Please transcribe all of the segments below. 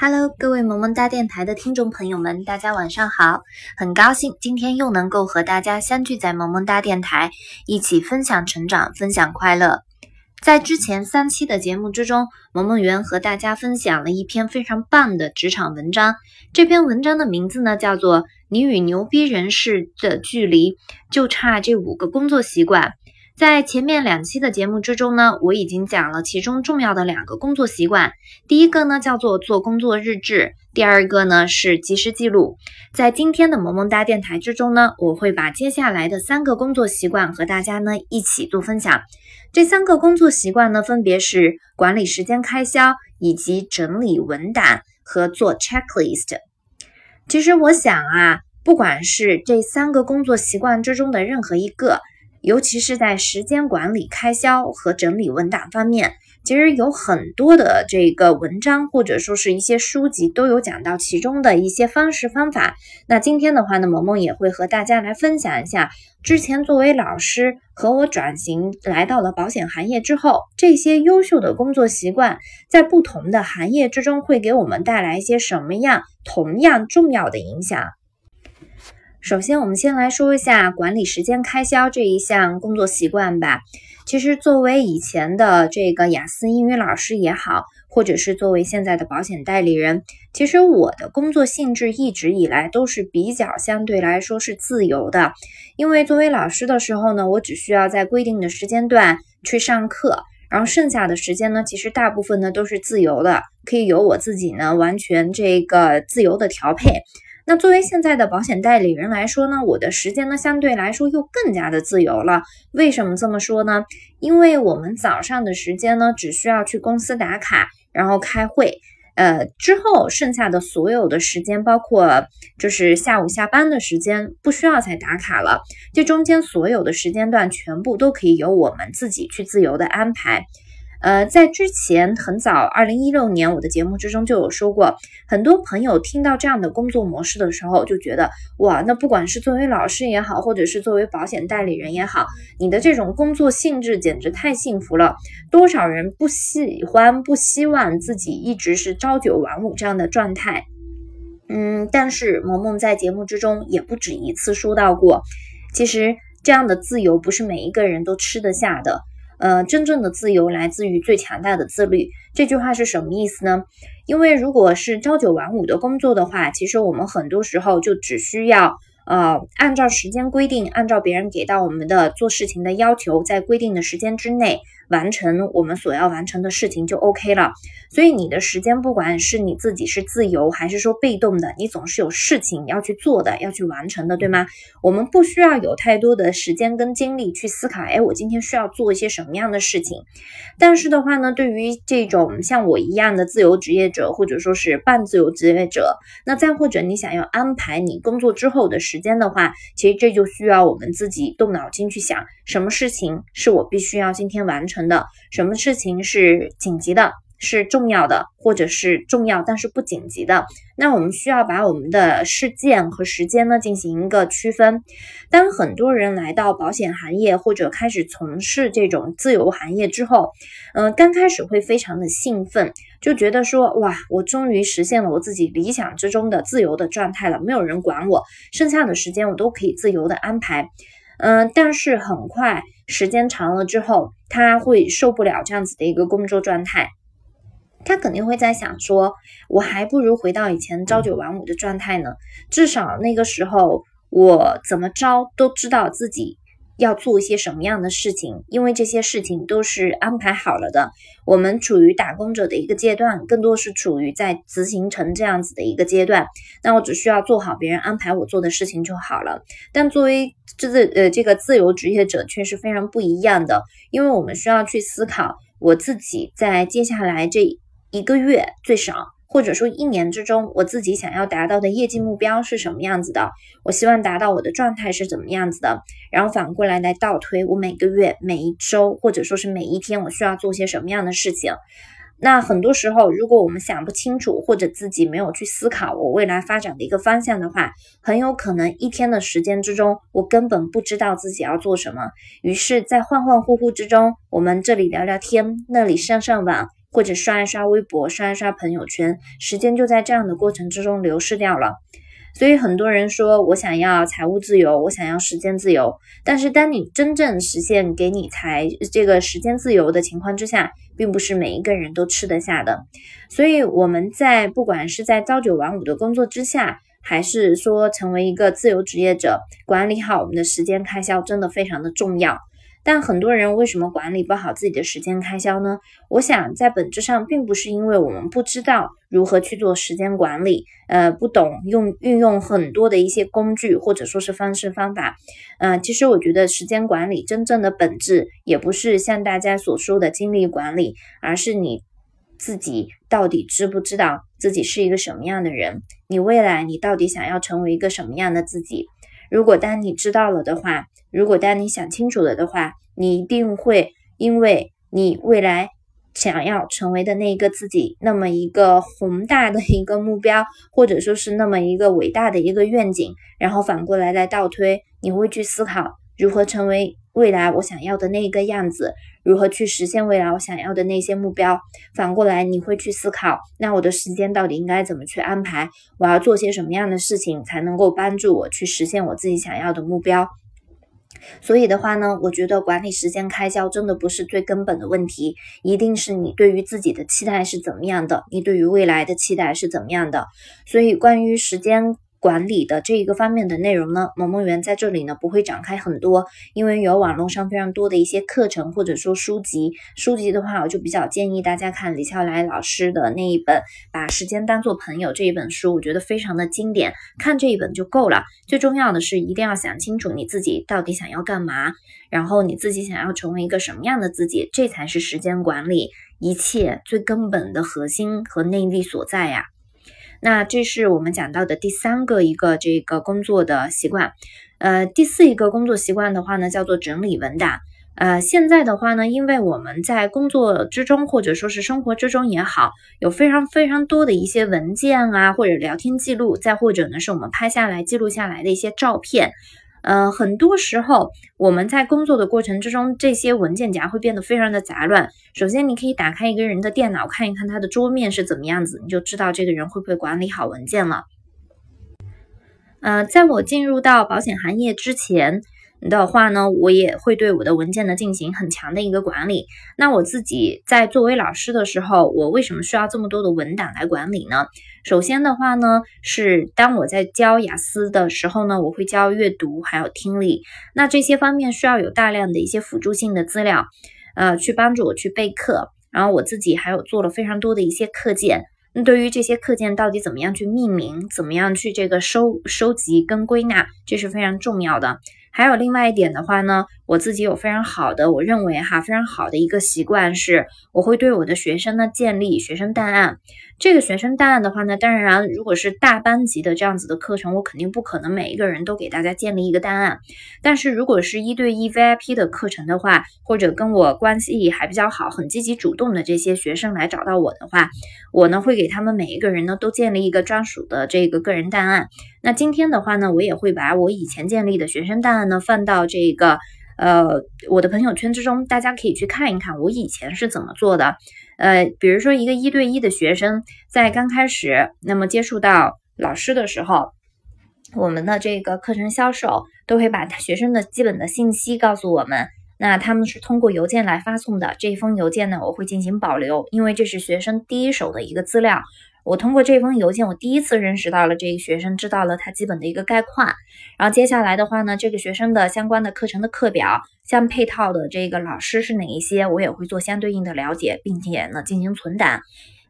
Hello，各位萌萌哒电台的听众朋友们，大家晚上好！很高兴今天又能够和大家相聚在萌萌哒电台，一起分享成长，分享快乐。在之前三期的节目之中，萌萌园和大家分享了一篇非常棒的职场文章。这篇文章的名字呢，叫做《你与牛逼人士的距离就差这五个工作习惯》。在前面两期的节目之中呢，我已经讲了其中重要的两个工作习惯。第一个呢叫做做工作日志，第二个呢是及时记录。在今天的萌萌哒电台之中呢，我会把接下来的三个工作习惯和大家呢一起做分享。这三个工作习惯呢，分别是管理时间开销，以及整理文档和做 checklist。其实我想啊，不管是这三个工作习惯之中的任何一个。尤其是在时间管理、开销和整理文档方面，其实有很多的这个文章或者说是一些书籍都有讲到其中的一些方式方法。那今天的话呢，萌萌也会和大家来分享一下，之前作为老师和我转型来到了保险行业之后，这些优秀的工作习惯在不同的行业之中会给我们带来一些什么样同样重要的影响。首先，我们先来说一下管理时间开销这一项工作习惯吧。其实，作为以前的这个雅思英语老师也好，或者是作为现在的保险代理人，其实我的工作性质一直以来都是比较相对来说是自由的。因为作为老师的时候呢，我只需要在规定的时间段去上课，然后剩下的时间呢，其实大部分呢都是自由的，可以由我自己呢完全这个自由的调配。那作为现在的保险代理人来说呢，我的时间呢相对来说又更加的自由了。为什么这么说呢？因为我们早上的时间呢，只需要去公司打卡，然后开会，呃，之后剩下的所有的时间，包括就是下午下班的时间，不需要再打卡了。这中间所有的时间段，全部都可以由我们自己去自由的安排。呃，在之前很早，二零一六年我的节目之中就有说过，很多朋友听到这样的工作模式的时候，就觉得哇，那不管是作为老师也好，或者是作为保险代理人也好，你的这种工作性质简直太幸福了。多少人不喜欢、不希望自己一直是朝九晚五这样的状态？嗯，但是萌萌在节目之中也不止一次说到过，其实这样的自由不是每一个人都吃得下的。呃，真正的自由来自于最强大的自律。这句话是什么意思呢？因为如果是朝九晚五的工作的话，其实我们很多时候就只需要。呃，按照时间规定，按照别人给到我们的做事情的要求，在规定的时间之内完成我们所要完成的事情就 OK 了。所以你的时间，不管是你自己是自由还是说被动的，你总是有事情要去做的，要去完成的，对吗？我们不需要有太多的时间跟精力去思考，哎，我今天需要做一些什么样的事情。但是的话呢，对于这种像我一样的自由职业者，或者说是半自由职业者，那再或者你想要安排你工作之后的时。间的话，其实这就需要我们自己动脑筋去想，什么事情是我必须要今天完成成的，什么事情是紧急的。是重要的，或者是重要但是不紧急的。那我们需要把我们的事件和时间呢进行一个区分。当很多人来到保险行业或者开始从事这种自由行业之后，嗯，刚开始会非常的兴奋，就觉得说哇，我终于实现了我自己理想之中的自由的状态了，没有人管我，剩下的时间我都可以自由的安排。嗯，但是很快时间长了之后，他会受不了这样子的一个工作状态。他肯定会在想说，我还不如回到以前朝九晚五的状态呢。至少那个时候，我怎么着都知道自己要做一些什么样的事情，因为这些事情都是安排好了的。我们处于打工者的一个阶段，更多是处于在执行成这样子的一个阶段。那我只需要做好别人安排我做的事情就好了。但作为这呃这个自由职业者，却是非常不一样的，因为我们需要去思考我自己在接下来这。一个月最少，或者说一年之中，我自己想要达到的业绩目标是什么样子的？我希望达到我的状态是怎么样子的？然后反过来来倒推，我每个月、每一周，或者说是每一天，我需要做些什么样的事情？那很多时候，如果我们想不清楚，或者自己没有去思考我未来发展的一个方向的话，很有可能一天的时间之中，我根本不知道自己要做什么。于是，在恍恍惚惚之中，我们这里聊聊天，那里上上网。或者刷一刷微博、刷一刷朋友圈，时间就在这样的过程之中流失掉了。所以很多人说我想要财务自由，我想要时间自由。但是当你真正实现给你财这个时间自由的情况之下，并不是每一个人都吃得下的。所以我们在不管是在朝九晚五的工作之下，还是说成为一个自由职业者，管理好我们的时间开销，真的非常的重要。但很多人为什么管理不好自己的时间开销呢？我想在本质上并不是因为我们不知道如何去做时间管理，呃，不懂用运用很多的一些工具或者说是方式方法。嗯，其实我觉得时间管理真正的本质也不是像大家所说的精力管理，而是你自己到底知不知道自己是一个什么样的人？你未来你到底想要成为一个什么样的自己？如果当你知道了的话，如果当你想清楚了的话，你一定会因为你未来想要成为的那一个自己，那么一个宏大的一个目标，或者说是那么一个伟大的一个愿景，然后反过来来倒推，你会去思考如何成为未来我想要的那个样子。如何去实现未来我想要的那些目标？反过来，你会去思考，那我的时间到底应该怎么去安排？我要做些什么样的事情才能够帮助我去实现我自己想要的目标？所以的话呢，我觉得管理时间开销真的不是最根本的问题，一定是你对于自己的期待是怎么样的，你对于未来的期待是怎么样的。所以关于时间。管理的这一个方面的内容呢，萌萌园在这里呢不会展开很多，因为有网络上非常多的一些课程或者说书籍。书籍的话，我就比较建议大家看李笑来老师的那一本《把时间当做朋友》这一本书，我觉得非常的经典，看这一本就够了。最重要的是一定要想清楚你自己到底想要干嘛，然后你自己想要成为一个什么样的自己，这才是时间管理一切最根本的核心和内力所在呀。那这是我们讲到的第三个一个这个工作的习惯，呃，第四一个工作习惯的话呢，叫做整理文档。呃，现在的话呢，因为我们在工作之中或者说是生活之中也好，有非常非常多的一些文件啊，或者聊天记录，再或者呢是我们拍下来记录下来的一些照片。呃，很多时候我们在工作的过程之中，这些文件夹会变得非常的杂乱。首先，你可以打开一个人的电脑，看一看他的桌面是怎么样子，你就知道这个人会不会管理好文件了。呃，在我进入到保险行业之前。的话呢，我也会对我的文件呢进行很强的一个管理。那我自己在作为老师的时候，我为什么需要这么多的文档来管理呢？首先的话呢，是当我在教雅思的时候呢，我会教阅读还有听力，那这些方面需要有大量的一些辅助性的资料，呃，去帮助我去备课。然后我自己还有做了非常多的一些课件。那对于这些课件到底怎么样去命名，怎么样去这个收收集跟归纳，这是非常重要的。还有另外一点的话呢，我自己有非常好的，我认为哈非常好的一个习惯是，我会对我的学生呢建立学生档案。这个学生档案的话呢，当然如果是大班级的这样子的课程，我肯定不可能每一个人都给大家建立一个档案。但是如果是一对一 VIP 的课程的话，或者跟我关系还比较好、很积极主动的这些学生来找到我的话，我呢会给他们每一个人呢都建立一个专属的这个个人档案。那今天的话呢，我也会把我以前建立的学生档案呢放到这个呃我的朋友圈之中，大家可以去看一看我以前是怎么做的。呃，比如说一个一对一的学生在刚开始那么接触到老师的时候，我们的这个课程销售都会把学生的基本的信息告诉我们。那他们是通过邮件来发送的，这一封邮件呢我会进行保留，因为这是学生第一手的一个资料。我通过这封邮件，我第一次认识到了这个学生，知道了他基本的一个概况。然后接下来的话呢，这个学生的相关的课程的课表，相配套的这个老师是哪一些，我也会做相对应的了解，并且呢进行存档。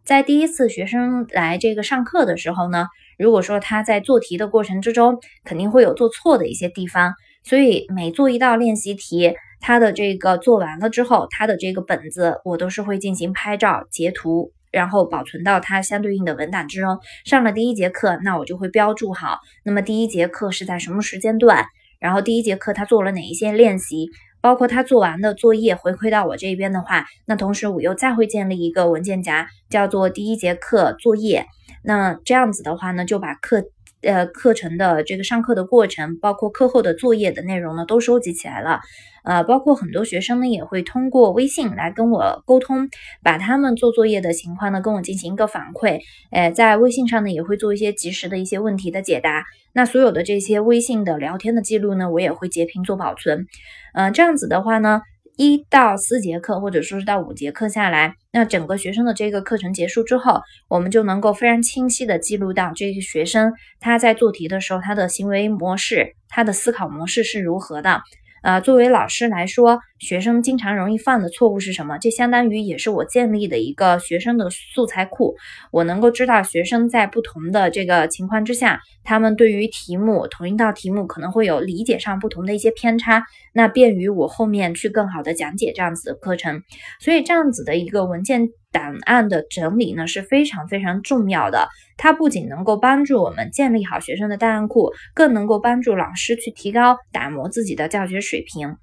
在第一次学生来这个上课的时候呢，如果说他在做题的过程之中，肯定会有做错的一些地方，所以每做一道练习题，他的这个做完了之后，他的这个本子我都是会进行拍照截图。然后保存到它相对应的文档之中。上了第一节课，那我就会标注好。那么第一节课是在什么时间段？然后第一节课他做了哪一些练习？包括他做完的作业回馈到我这边的话，那同时我又再会建立一个文件夹，叫做第一节课作业。那这样子的话呢，就把课呃课程的这个上课的过程，包括课后的作业的内容呢，都收集起来了。呃，包括很多学生呢，也会通过微信来跟我沟通，把他们做作业的情况呢，跟我进行一个反馈。呃，在微信上呢，也会做一些及时的一些问题的解答。那所有的这些微信的聊天的记录呢，我也会截屏做保存。嗯，这样子的话呢，一到四节课，或者说是到五节课下来，那整个学生的这个课程结束之后，我们就能够非常清晰的记录到这个学生他在做题的时候，他的行为模式，他的思考模式是如何的。呃，作为老师来说，学生经常容易犯的错误是什么？这相当于也是我建立的一个学生的素材库。我能够知道学生在不同的这个情况之下，他们对于题目同一道题目可能会有理解上不同的一些偏差，那便于我后面去更好的讲解这样子的课程。所以这样子的一个文件。档案的整理呢是非常非常重要的，它不仅能够帮助我们建立好学生的档案库，更能够帮助老师去提高打磨自己的教学水平。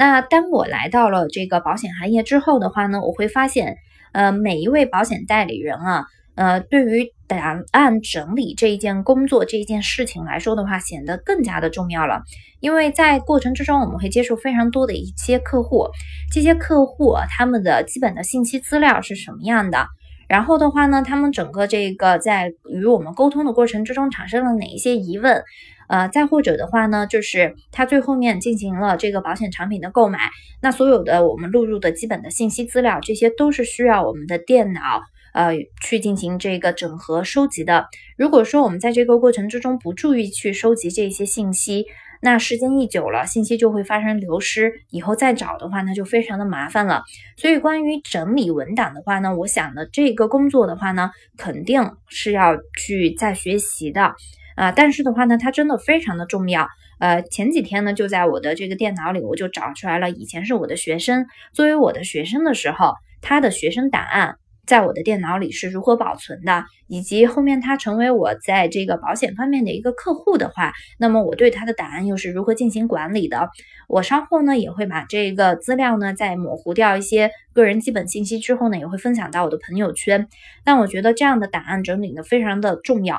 那当我来到了这个保险行业之后的话呢，我会发现，呃，每一位保险代理人啊。呃，对于档案整理这一件工作这一件事情来说的话，显得更加的重要了。因为在过程之中，我们会接触非常多的一些客户，这些客户他们的基本的信息资料是什么样的？然后的话呢，他们整个这个在与我们沟通的过程之中产生了哪一些疑问？呃，再或者的话呢，就是他最后面进行了这个保险产品的购买，那所有的我们录入的基本的信息资料，这些都是需要我们的电脑。呃，去进行这个整合收集的。如果说我们在这个过程之中不注意去收集这些信息，那时间一久了，信息就会发生流失，以后再找的话，那就非常的麻烦了。所以，关于整理文档的话呢，我想呢，这个工作的话呢，肯定是要去再学习的啊。但是的话呢，它真的非常的重要。呃，前几天呢，就在我的这个电脑里，我就找出来了，以前是我的学生，作为我的学生的时候，他的学生档案。在我的电脑里是如何保存的，以及后面他成为我在这个保险方面的一个客户的话，那么我对他的档案又是如何进行管理的？我稍后呢也会把这个资料呢再模糊掉一些个人基本信息之后呢，也会分享到我的朋友圈。但我觉得这样的档案整理呢非常的重要。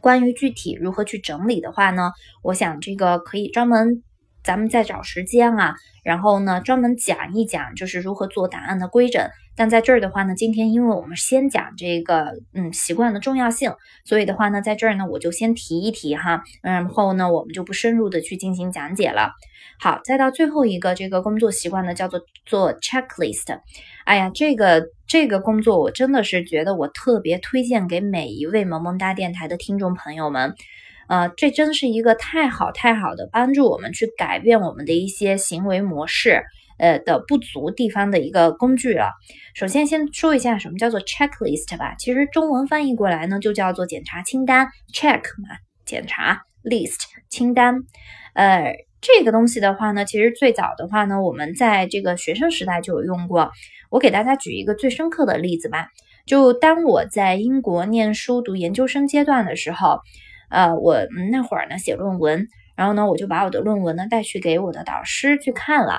关于具体如何去整理的话呢，我想这个可以专门。咱们再找时间啊，然后呢，专门讲一讲，就是如何做档案的规整。但在这儿的话呢，今天因为我们先讲这个，嗯，习惯的重要性，所以的话呢，在这儿呢，我就先提一提哈，然后呢，我们就不深入的去进行讲解了。好，再到最后一个这个工作习惯呢，叫做做 checklist。哎呀，这个这个工作我真的是觉得我特别推荐给每一位萌萌哒电台的听众朋友们。呃，这真是一个太好太好的帮助我们去改变我们的一些行为模式，呃的不足地方的一个工具了。首先，先说一下什么叫做 checklist 吧。其实中文翻译过来呢，就叫做检查清单，check 嘛，检查，list 清单。呃，这个东西的话呢，其实最早的话呢，我们在这个学生时代就有用过。我给大家举一个最深刻的例子吧。就当我在英国念书读研究生阶段的时候。呃，我那会儿呢写论文，然后呢我就把我的论文呢带去给我的导师去看了，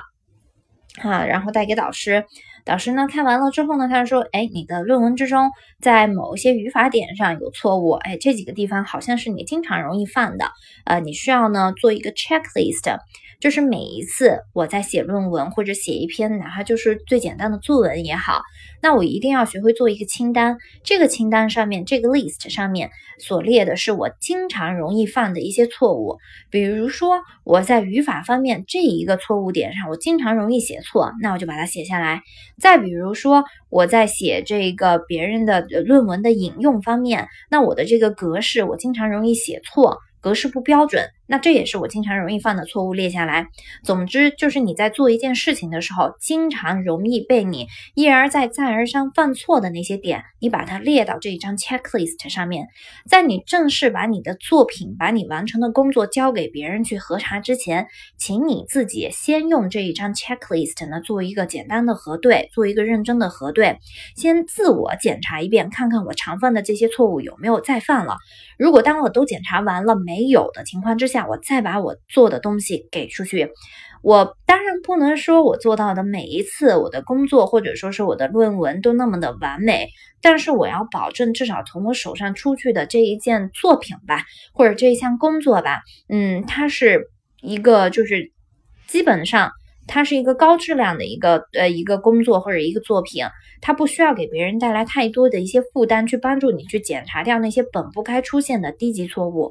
哈，然后带给导师，导师呢看完了之后呢，他就说，哎，你的论文之中在某一些语法点上有错误，哎，这几个地方好像是你经常容易犯的，呃，你需要呢做一个 checklist。就是每一次我在写论文或者写一篇，哪怕就是最简单的作文也好，那我一定要学会做一个清单。这个清单上面，这个 list 上面所列的是我经常容易犯的一些错误。比如说我在语法方面这一个错误点上，我经常容易写错，那我就把它写下来。再比如说我在写这个别人的论文的引用方面，那我的这个格式我经常容易写错。格式不标准，那这也是我经常容易犯的错误，列下来。总之，就是你在做一件事情的时候，经常容易被你一而再、再而三犯错的那些点，你把它列到这一张 checklist 上面。在你正式把你的作品、把你完成的工作交给别人去核查之前，请你自己先用这一张 checklist 呢做一个简单的核对，做一个认真的核对，先自我检查一遍，看看我常犯的这些错误有没有再犯了。如果当我都检查完了，没有的情况之下，我再把我做的东西给出去，我当然不能说我做到的每一次我的工作或者说是我的论文都那么的完美，但是我要保证至少从我手上出去的这一件作品吧，或者这一项工作吧，嗯，它是一个就是基本上它是一个高质量的一个呃一个工作或者一个作品，它不需要给别人带来太多的一些负担，去帮助你去检查掉那些本不该出现的低级错误。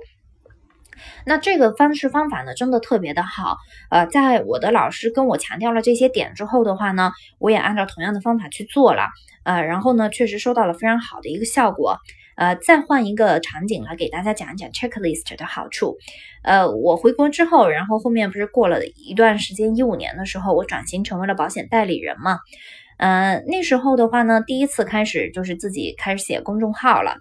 那这个方式方法呢，真的特别的好。呃，在我的老师跟我强调了这些点之后的话呢，我也按照同样的方法去做了。呃，然后呢，确实收到了非常好的一个效果。呃，再换一个场景来给大家讲一讲 checklist 的好处。呃，我回国之后，然后后面不是过了一段时间，一五年的时候，我转型成为了保险代理人嘛。嗯，那时候的话呢，第一次开始就是自己开始写公众号了。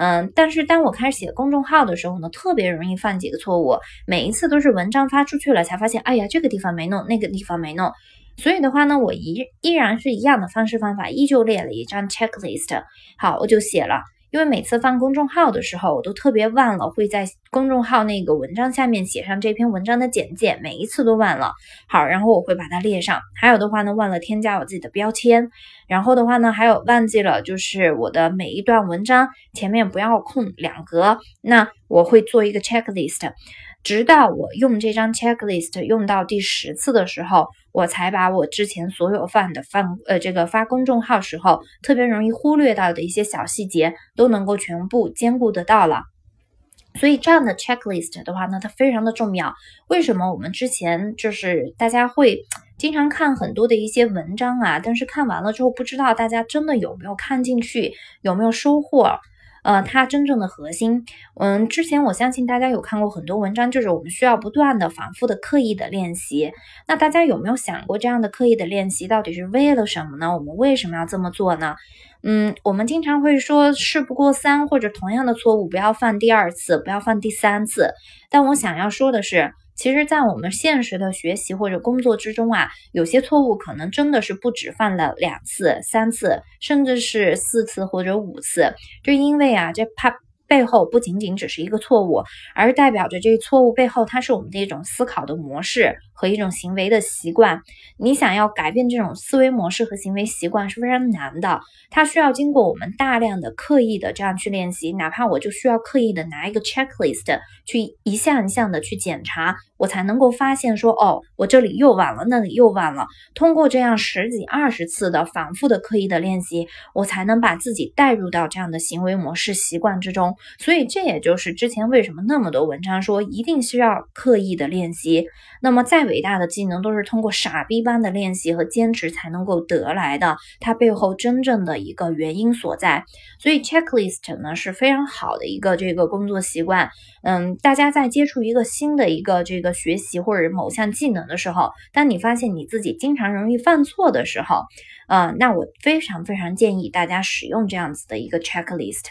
嗯，但是当我开始写公众号的时候呢，特别容易犯几个错误。每一次都是文章发出去了，才发现，哎呀，这个地方没弄，那个地方没弄。所以的话呢，我依依然是一样的方式方法，依旧列了一张 checklist。好，我就写了。因为每次放公众号的时候，我都特别忘了会在公众号那个文章下面写上这篇文章的简介，每一次都忘了。好，然后我会把它列上。还有的话呢，忘了添加我自己的标签。然后的话呢，还有忘记了就是我的每一段文章前面不要空两格。那我会做一个 checklist。直到我用这张 checklist 用到第十次的时候，我才把我之前所有放的放呃这个发公众号时候特别容易忽略到的一些小细节都能够全部兼顾得到了。所以这样的 checklist 的话呢，它非常的重要。为什么我们之前就是大家会经常看很多的一些文章啊，但是看完了之后不知道大家真的有没有看进去，有没有收获？呃，它真正的核心，嗯，之前我相信大家有看过很多文章，就是我们需要不断的、反复的、刻意的练习。那大家有没有想过，这样的刻意的练习到底是为了什么呢？我们为什么要这么做呢？嗯，我们经常会说事不过三，或者同样的错误不要犯第二次，不要犯第三次。但我想要说的是。其实，在我们现实的学习或者工作之中啊，有些错误可能真的是不止犯了两次、三次，甚至是四次或者五次，就因为啊，这怕。背后不仅仅只是一个错误，而代表着这错误背后，它是我们的一种思考的模式和一种行为的习惯。你想要改变这种思维模式和行为习惯是非常难的，它需要经过我们大量的刻意的这样去练习。哪怕我就需要刻意的拿一个 checklist 去一项一项的去检查，我才能够发现说，哦，我这里又晚了，那里又晚了。通过这样十几二十次的反复的刻意的练习，我才能把自己带入到这样的行为模式习惯之中。所以这也就是之前为什么那么多文章说一定需要刻意的练习。那么再伟大的技能都是通过傻逼般的练习和坚持才能够得来的，它背后真正的一个原因所在。所以 checklist 呢是非常好的一个这个工作习惯。嗯，大家在接触一个新的一个这个学习或者某项技能的时候，当你发现你自己经常容易犯错的时候，呃，那我非常非常建议大家使用这样子的一个 checklist。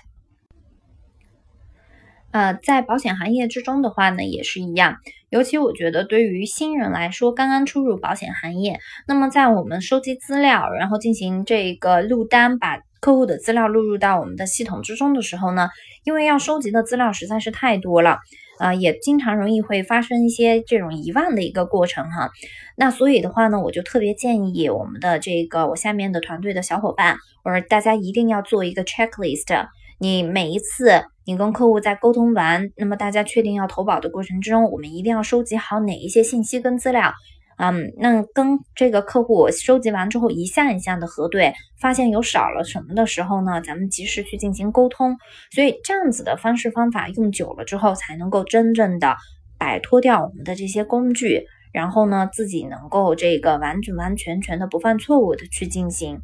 呃，在保险行业之中的话呢，也是一样。尤其我觉得，对于新人来说，刚刚出入保险行业，那么在我们收集资料，然后进行这个录单，把客户的资料录入到我们的系统之中的时候呢，因为要收集的资料实在是太多了，啊，也经常容易会发生一些这种遗忘的一个过程哈。那所以的话呢，我就特别建议我们的这个我下面的团队的小伙伴，或者大家一定要做一个 checklist。你每一次你跟客户在沟通完，那么大家确定要投保的过程之中，我们一定要收集好哪一些信息跟资料，嗯，那跟这个客户收集完之后，一项一项的核对，发现有少了什么的时候呢，咱们及时去进行沟通。所以这样子的方式方法用久了之后，才能够真正的摆脱掉我们的这些工具，然后呢，自己能够这个完完完全全的不犯错误的去进行。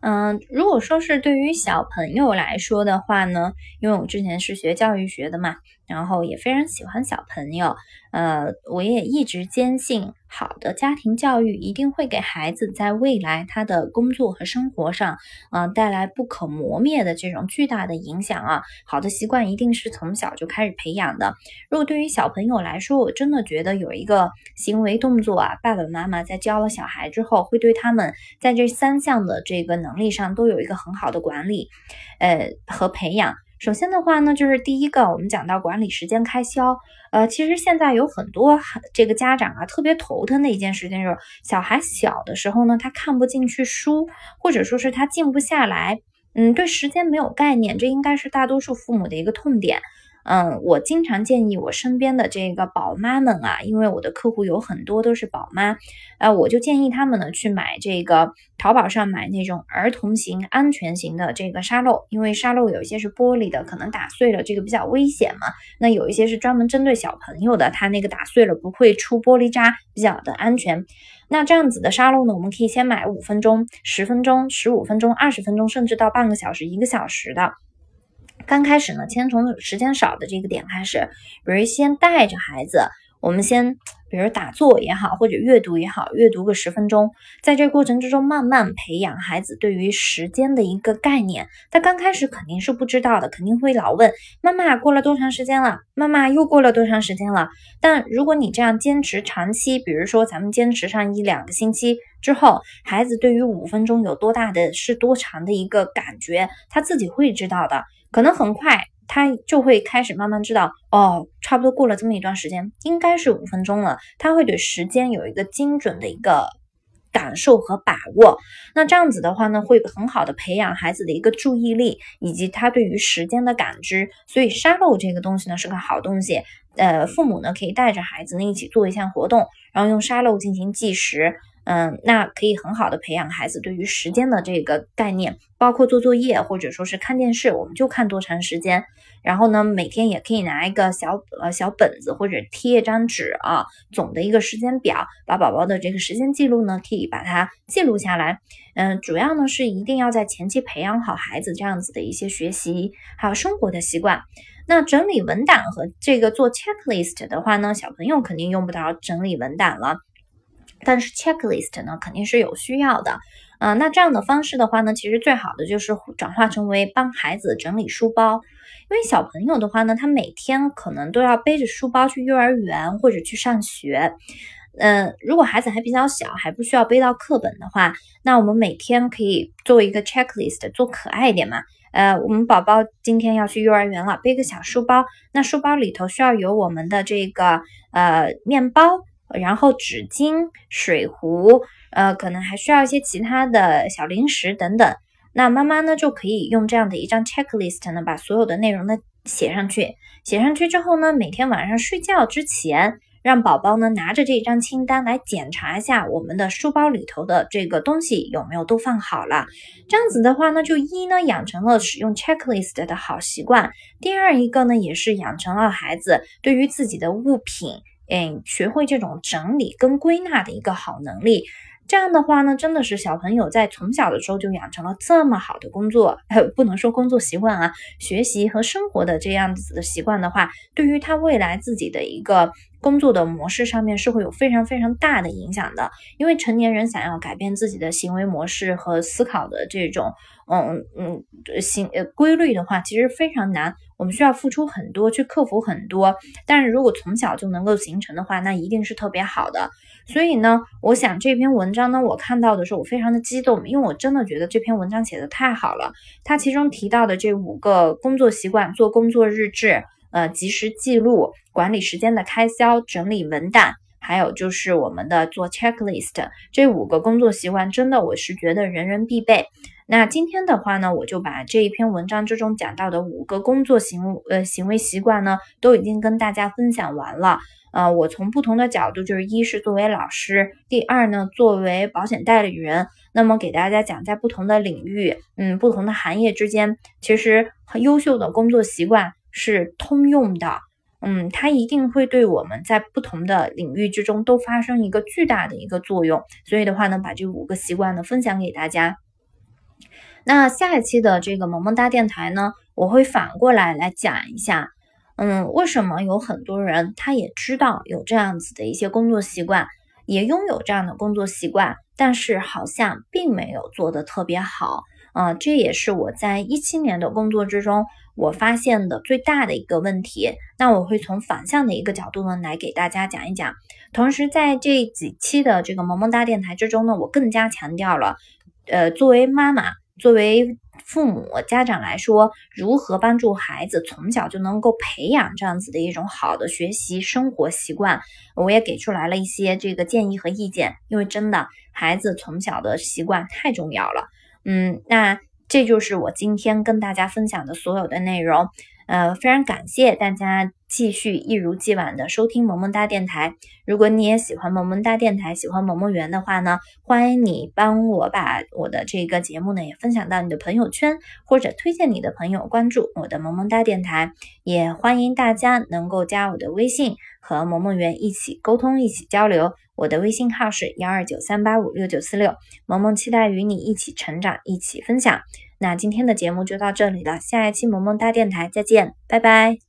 嗯，如果说是对于小朋友来说的话呢，因为我之前是学教育学的嘛，然后也非常喜欢小朋友，呃，我也一直坚信。好的家庭教育一定会给孩子在未来他的工作和生活上，嗯，带来不可磨灭的这种巨大的影响啊。好的习惯一定是从小就开始培养的。如果对于小朋友来说，我真的觉得有一个行为动作啊，爸爸妈妈在教了小孩之后，会对他们在这三项的这个能力上都有一个很好的管理，呃和培养。首先的话呢，就是第一个，我们讲到管理时间开销。呃，其实现在有很多这个家长啊，特别头疼的一件事情就是，小孩小的时候呢，他看不进去书，或者说是他静不下来，嗯，对时间没有概念，这应该是大多数父母的一个痛点。嗯，我经常建议我身边的这个宝妈们啊，因为我的客户有很多都是宝妈，呃，我就建议他们呢去买这个淘宝上买那种儿童型、安全型的这个沙漏，因为沙漏有一些是玻璃的，可能打碎了这个比较危险嘛。那有一些是专门针对小朋友的，它那个打碎了不会出玻璃渣，比较的安全。那这样子的沙漏呢，我们可以先买五分钟、十分钟、十五分钟、二十分钟，甚至到半个小时、一个小时的。刚开始呢，先从时间少的这个点开始，比如先带着孩子，我们先，比如打坐也好，或者阅读也好，阅读个十分钟，在这个过程之中，慢慢培养孩子对于时间的一个概念。他刚开始肯定是不知道的，肯定会老问妈妈过了多长时间了，妈妈又过了多长时间了。但如果你这样坚持长期，比如说咱们坚持上一两个星期之后，孩子对于五分钟有多大的是多长的一个感觉，他自己会知道的。可能很快，他就会开始慢慢知道，哦，差不多过了这么一段时间，应该是五分钟了。他会对时间有一个精准的一个感受和把握。那这样子的话呢，会很好的培养孩子的一个注意力以及他对于时间的感知。所以沙漏这个东西呢是个好东西。呃，父母呢可以带着孩子呢一起做一项活动，然后用沙漏进行计时。嗯，那可以很好的培养孩子对于时间的这个概念，包括做作业或者说是看电视，我们就看多长时间。然后呢，每天也可以拿一个小呃小本子或者贴一张纸啊，总的一个时间表，把宝宝的这个时间记录呢，可以把它记录下来。嗯，主要呢是一定要在前期培养好孩子这样子的一些学习还有生活的习惯。那整理文档和这个做 checklist 的话呢，小朋友肯定用不着整理文档了。但是 checklist 呢，肯定是有需要的，嗯，那这样的方式的话呢，其实最好的就是转化成为帮孩子整理书包，因为小朋友的话呢，他每天可能都要背着书包去幼儿园或者去上学，嗯，如果孩子还比较小，还不需要背到课本的话，那我们每天可以做一个 checklist，做可爱一点嘛，呃，我们宝宝今天要去幼儿园了，背个小书包，那书包里头需要有我们的这个呃面包。然后纸巾、水壶，呃，可能还需要一些其他的小零食等等。那妈妈呢，就可以用这样的一张 checklist 呢，把所有的内容呢写上去。写上去之后呢，每天晚上睡觉之前，让宝宝呢拿着这张清单来检查一下我们的书包里头的这个东西有没有都放好了。这样子的话呢，就一呢养成了使用 checklist 的好习惯。第二一个呢，也是养成了孩子对于自己的物品。嗯，学会这种整理跟归纳的一个好能力，这样的话呢，真的是小朋友在从小的时候就养成了这么好的工作，不能说工作习惯啊，学习和生活的这样子的习惯的话，对于他未来自己的一个工作的模式上面是会有非常非常大的影响的。因为成年人想要改变自己的行为模式和思考的这种，嗯嗯，行呃规律的话，其实非常难。我们需要付出很多，去克服很多。但是如果从小就能够形成的话，那一定是特别好的。所以呢，我想这篇文章呢，我看到的时候我非常的激动，因为我真的觉得这篇文章写的太好了。它其中提到的这五个工作习惯：做工作日志，呃，及时记录，管理时间的开销，整理文档，还有就是我们的做 checklist。这五个工作习惯，真的我是觉得人人必备。那今天的话呢，我就把这一篇文章之中讲到的五个工作行呃行为习惯呢，都已经跟大家分享完了。呃，我从不同的角度，就是一是作为老师，第二呢，作为保险代理人，那么给大家讲在不同的领域，嗯，不同的行业之间，其实很优秀的工作习惯是通用的。嗯，它一定会对我们在不同的领域之中都发生一个巨大的一个作用。所以的话呢，把这五个习惯呢分享给大家。那下一期的这个萌萌哒电台呢，我会反过来来讲一下，嗯，为什么有很多人他也知道有这样子的一些工作习惯，也拥有这样的工作习惯，但是好像并没有做得特别好，啊，这也是我在一七年的工作之中我发现的最大的一个问题。那我会从反向的一个角度呢来给大家讲一讲，同时在这几期的这个萌萌哒电台之中呢，我更加强调了，呃，作为妈妈。作为父母家长来说，如何帮助孩子从小就能够培养这样子的一种好的学习生活习惯，我也给出来了一些这个建议和意见。因为真的，孩子从小的习惯太重要了。嗯，那这就是我今天跟大家分享的所有的内容。呃，非常感谢大家继续一如既往的收听萌萌哒电台。如果你也喜欢萌萌哒电台，喜欢萌萌园的话呢，欢迎你帮我把我的这个节目呢也分享到你的朋友圈，或者推荐你的朋友关注我的萌萌哒电台。也欢迎大家能够加我的微信，和萌萌园一起沟通，一起交流。我的微信号是幺二九三八五六九四六，萌萌期待与你一起成长，一起分享。那今天的节目就到这里了，下一期萌萌哒电台再见，拜拜。